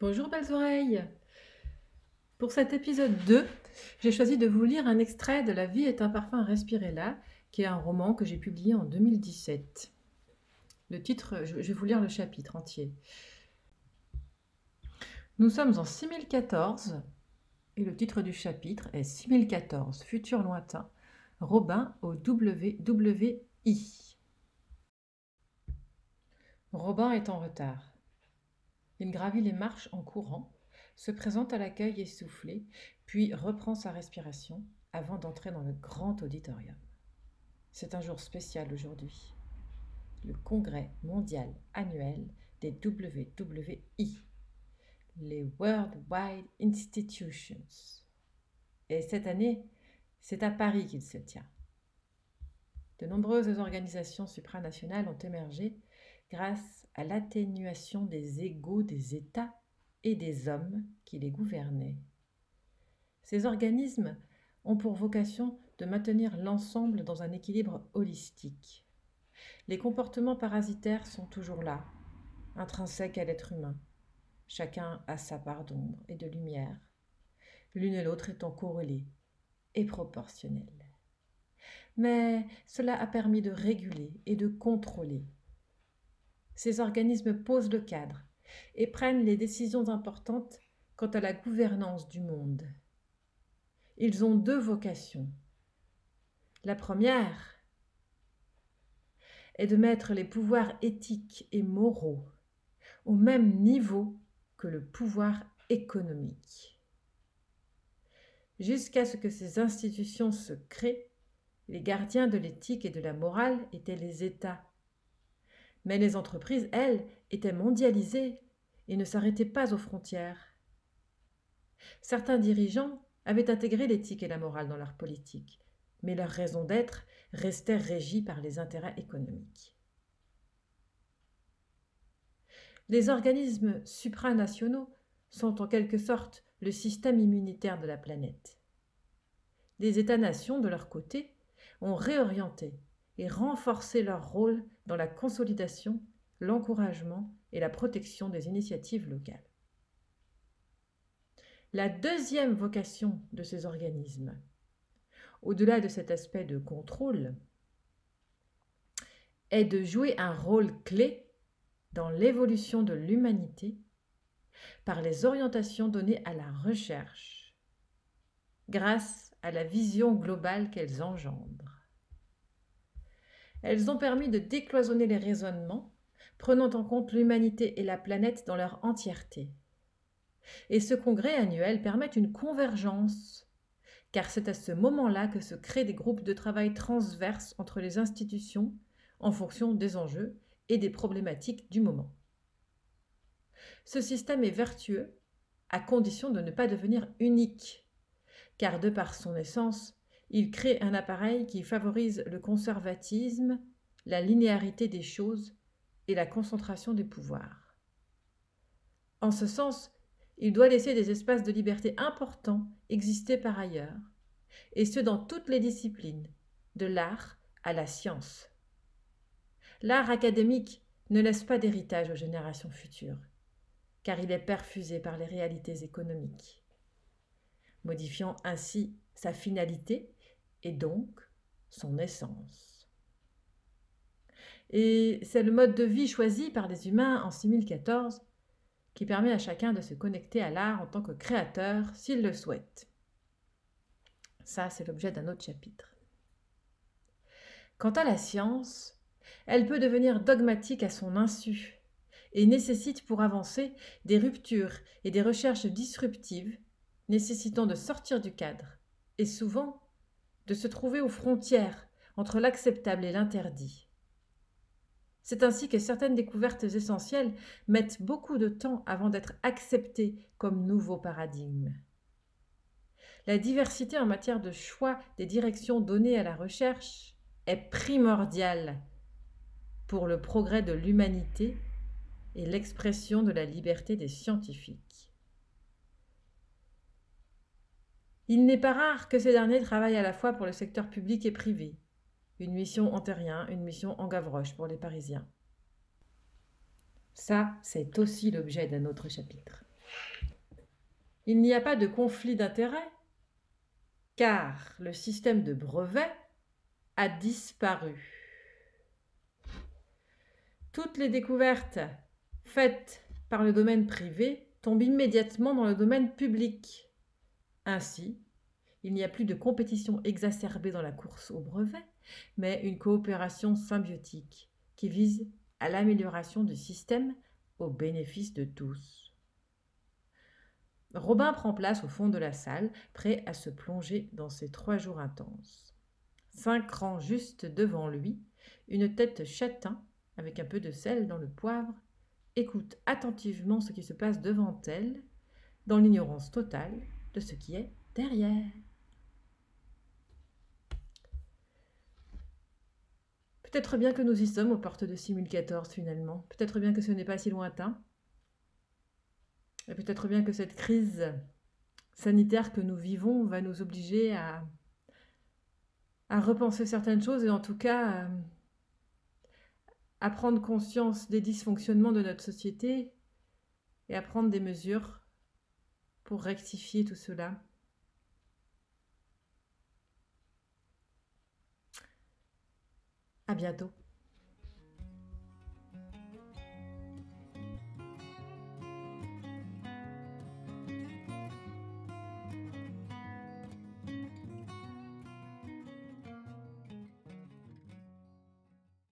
Bonjour belles oreilles Pour cet épisode 2, j'ai choisi de vous lire un extrait de La vie est un parfum respiré là, qui est un roman que j'ai publié en 2017. Le titre, je vais vous lire le chapitre entier. Nous sommes en 6014 et le titre du chapitre est 6014, futur lointain, Robin au WWI. Robin est en retard. Il gravit les marches en courant, se présente à l'accueil essoufflé, puis reprend sa respiration avant d'entrer dans le grand auditorium. C'est un jour spécial aujourd'hui. Le congrès mondial annuel des WWI, les World Wide Institutions. Et cette année, c'est à Paris qu'il se tient. De nombreuses organisations supranationales ont émergé grâce à l'atténuation des égaux des États et des hommes qui les gouvernaient. Ces organismes ont pour vocation de maintenir l'ensemble dans un équilibre holistique. Les comportements parasitaires sont toujours là, intrinsèques à l'être humain. Chacun a sa part d'ombre et de lumière, l'une et l'autre étant corrélées et proportionnelles. Mais cela a permis de réguler et de contrôler ces organismes posent le cadre et prennent les décisions importantes quant à la gouvernance du monde. Ils ont deux vocations. La première est de mettre les pouvoirs éthiques et moraux au même niveau que le pouvoir économique. Jusqu'à ce que ces institutions se créent, les gardiens de l'éthique et de la morale étaient les États mais les entreprises, elles, étaient mondialisées et ne s'arrêtaient pas aux frontières. Certains dirigeants avaient intégré l'éthique et la morale dans leur politique, mais leur raison d'être restait régie par les intérêts économiques. Les organismes supranationaux sont en quelque sorte le système immunitaire de la planète. Les États-nations, de leur côté, ont réorienté et renforcer leur rôle dans la consolidation, l'encouragement et la protection des initiatives locales. La deuxième vocation de ces organismes, au-delà de cet aspect de contrôle, est de jouer un rôle clé dans l'évolution de l'humanité par les orientations données à la recherche, grâce à la vision globale qu'elles engendrent. Elles ont permis de décloisonner les raisonnements, prenant en compte l'humanité et la planète dans leur entièreté. Et ce congrès annuel permet une convergence, car c'est à ce moment-là que se créent des groupes de travail transverses entre les institutions en fonction des enjeux et des problématiques du moment. Ce système est vertueux à condition de ne pas devenir unique, car de par son essence, il crée un appareil qui favorise le conservatisme, la linéarité des choses et la concentration des pouvoirs. En ce sens, il doit laisser des espaces de liberté importants exister par ailleurs, et ce dans toutes les disciplines, de l'art à la science. L'art académique ne laisse pas d'héritage aux générations futures, car il est perfusé par les réalités économiques, modifiant ainsi sa finalité et donc son essence. Et c'est le mode de vie choisi par les humains en 6014 qui permet à chacun de se connecter à l'art en tant que créateur s'il le souhaite. Ça, c'est l'objet d'un autre chapitre. Quant à la science, elle peut devenir dogmatique à son insu et nécessite pour avancer des ruptures et des recherches disruptives nécessitant de sortir du cadre et souvent de se trouver aux frontières entre l'acceptable et l'interdit. C'est ainsi que certaines découvertes essentielles mettent beaucoup de temps avant d'être acceptées comme nouveaux paradigmes. La diversité en matière de choix des directions données à la recherche est primordiale pour le progrès de l'humanité et l'expression de la liberté des scientifiques. Il n'est pas rare que ces derniers travaillent à la fois pour le secteur public et privé. Une mission en terrien, une mission en Gavroche pour les Parisiens. Ça, c'est aussi l'objet d'un autre chapitre. il n'y a pas de conflit d'intérêts, car le système de brevet a disparu. Toutes les découvertes faites par le domaine privé tombent immédiatement dans le domaine public. Ainsi, il n'y a plus de compétition exacerbée dans la course au brevet, mais une coopération symbiotique qui vise à l'amélioration du système au bénéfice de tous. Robin prend place au fond de la salle, prêt à se plonger dans ces trois jours intenses. Cinq rangs juste devant lui, une tête châtain, avec un peu de sel dans le poivre, écoute attentivement ce qui se passe devant elle, dans l'ignorance totale ce qui est derrière. Peut-être bien que nous y sommes aux portes de 6014 finalement. Peut-être bien que ce n'est pas si lointain. Et peut-être bien que cette crise sanitaire que nous vivons va nous obliger à, repenser certaines choses et en tout cas à, à prendre conscience des dysfonctionnements de notre société et à prendre des mesures pour rectifier tout cela. À bientôt.